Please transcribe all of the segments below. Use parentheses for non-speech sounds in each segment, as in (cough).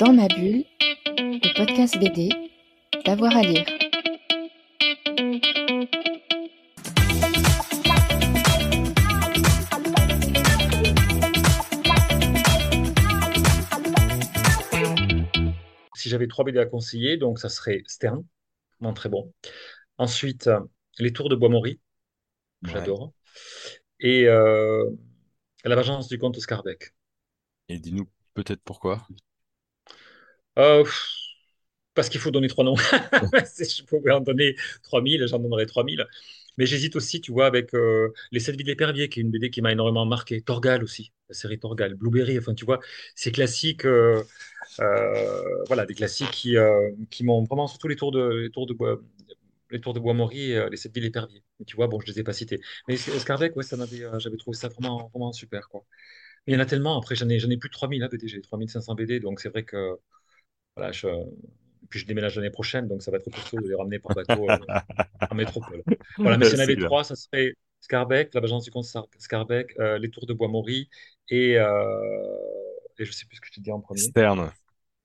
Dans ma bulle, le podcast BD, d'avoir à lire. Si j'avais trois BD à conseiller, donc ça serait Stern, vraiment très bon. Ensuite, Les Tours de Bois-Maury, Ouais. j'adore. Et euh, La Vengeance du comte Scarbeck. Et dis-nous peut-être pourquoi. Euh, parce qu'il faut donner trois noms. (laughs) Si je pouvais en donner 3000, j'en donnerais 3000. Mais j'hésite aussi, tu vois, avec euh, Les Sept vies de l'épervier, qui est une BD qui m'a énormément marqué. Torgal aussi, la série Torgal. Blueberry, enfin, tu vois, ces classiques, euh, euh, voilà, des classiques qui, euh, qui m'ont vraiment, surtout les tours de, les tours de bois. Les tours de Bois-Maury, et, euh, les sept villes éperviers. Mais tu vois, bon, je les ai pas cités. Mais Scarbeck, ouais, ça m'avait, j'avais trouvé ça vraiment, vraiment super, quoi. Mais il y en a tellement, après, j'en ai, j'en ai plus de 3000 hein, BD, j'ai 3500 BD, donc c'est vrai que, voilà, je, puis je déménage l'année prochaine, donc ça va être costaud de les ramener par bateau euh, (laughs) en métropole. Voilà, mais s'il y en avait trois, ça serait Scarbeck, la Vengeance du comte Scar- Scarbeck, euh, Les Tours de Bois-Maury et, euh, et je sais plus ce que je te dis en premier. Stern,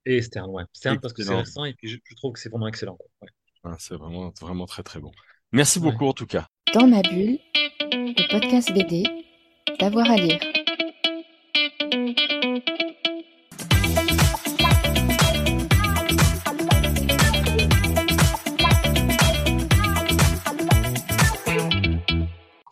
Et Stern, ouais. Stern parce que c'est récent et puis je, je trouve que c'est vraiment excellent. Ouais. Ah, c'est vraiment, vraiment très très bon. Merci Ouais. beaucoup en tout cas. Dans ma bulle, le podcast BD, d'avoir à lire.